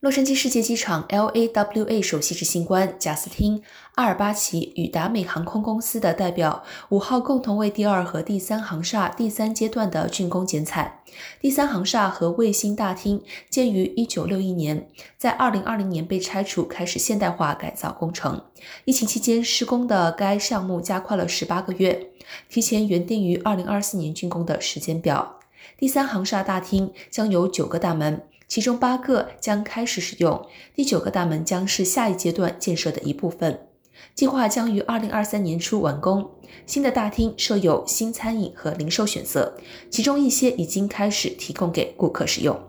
洛杉矶世界机场 （LAWA） 首席执行官贾斯汀·阿尔巴奇与达美航空公司的代表五号共同为第二和第三航厦第三阶段的竣工剪彩。第三航厦和卫星大厅建于1961年，在2020年被拆除，开始现代化改造工程。疫情期间施工的该项目加快了18个月，提前原定于2024年竣工的时间表。第三航厦大厅将有九个大门。其中八个将开始使用，第九个大门将是下一阶段建设的一部分。计划将于二零二三年初完工。新的大厅设有新餐饮和零售选择，其中一些已经开始提供给顾客使用。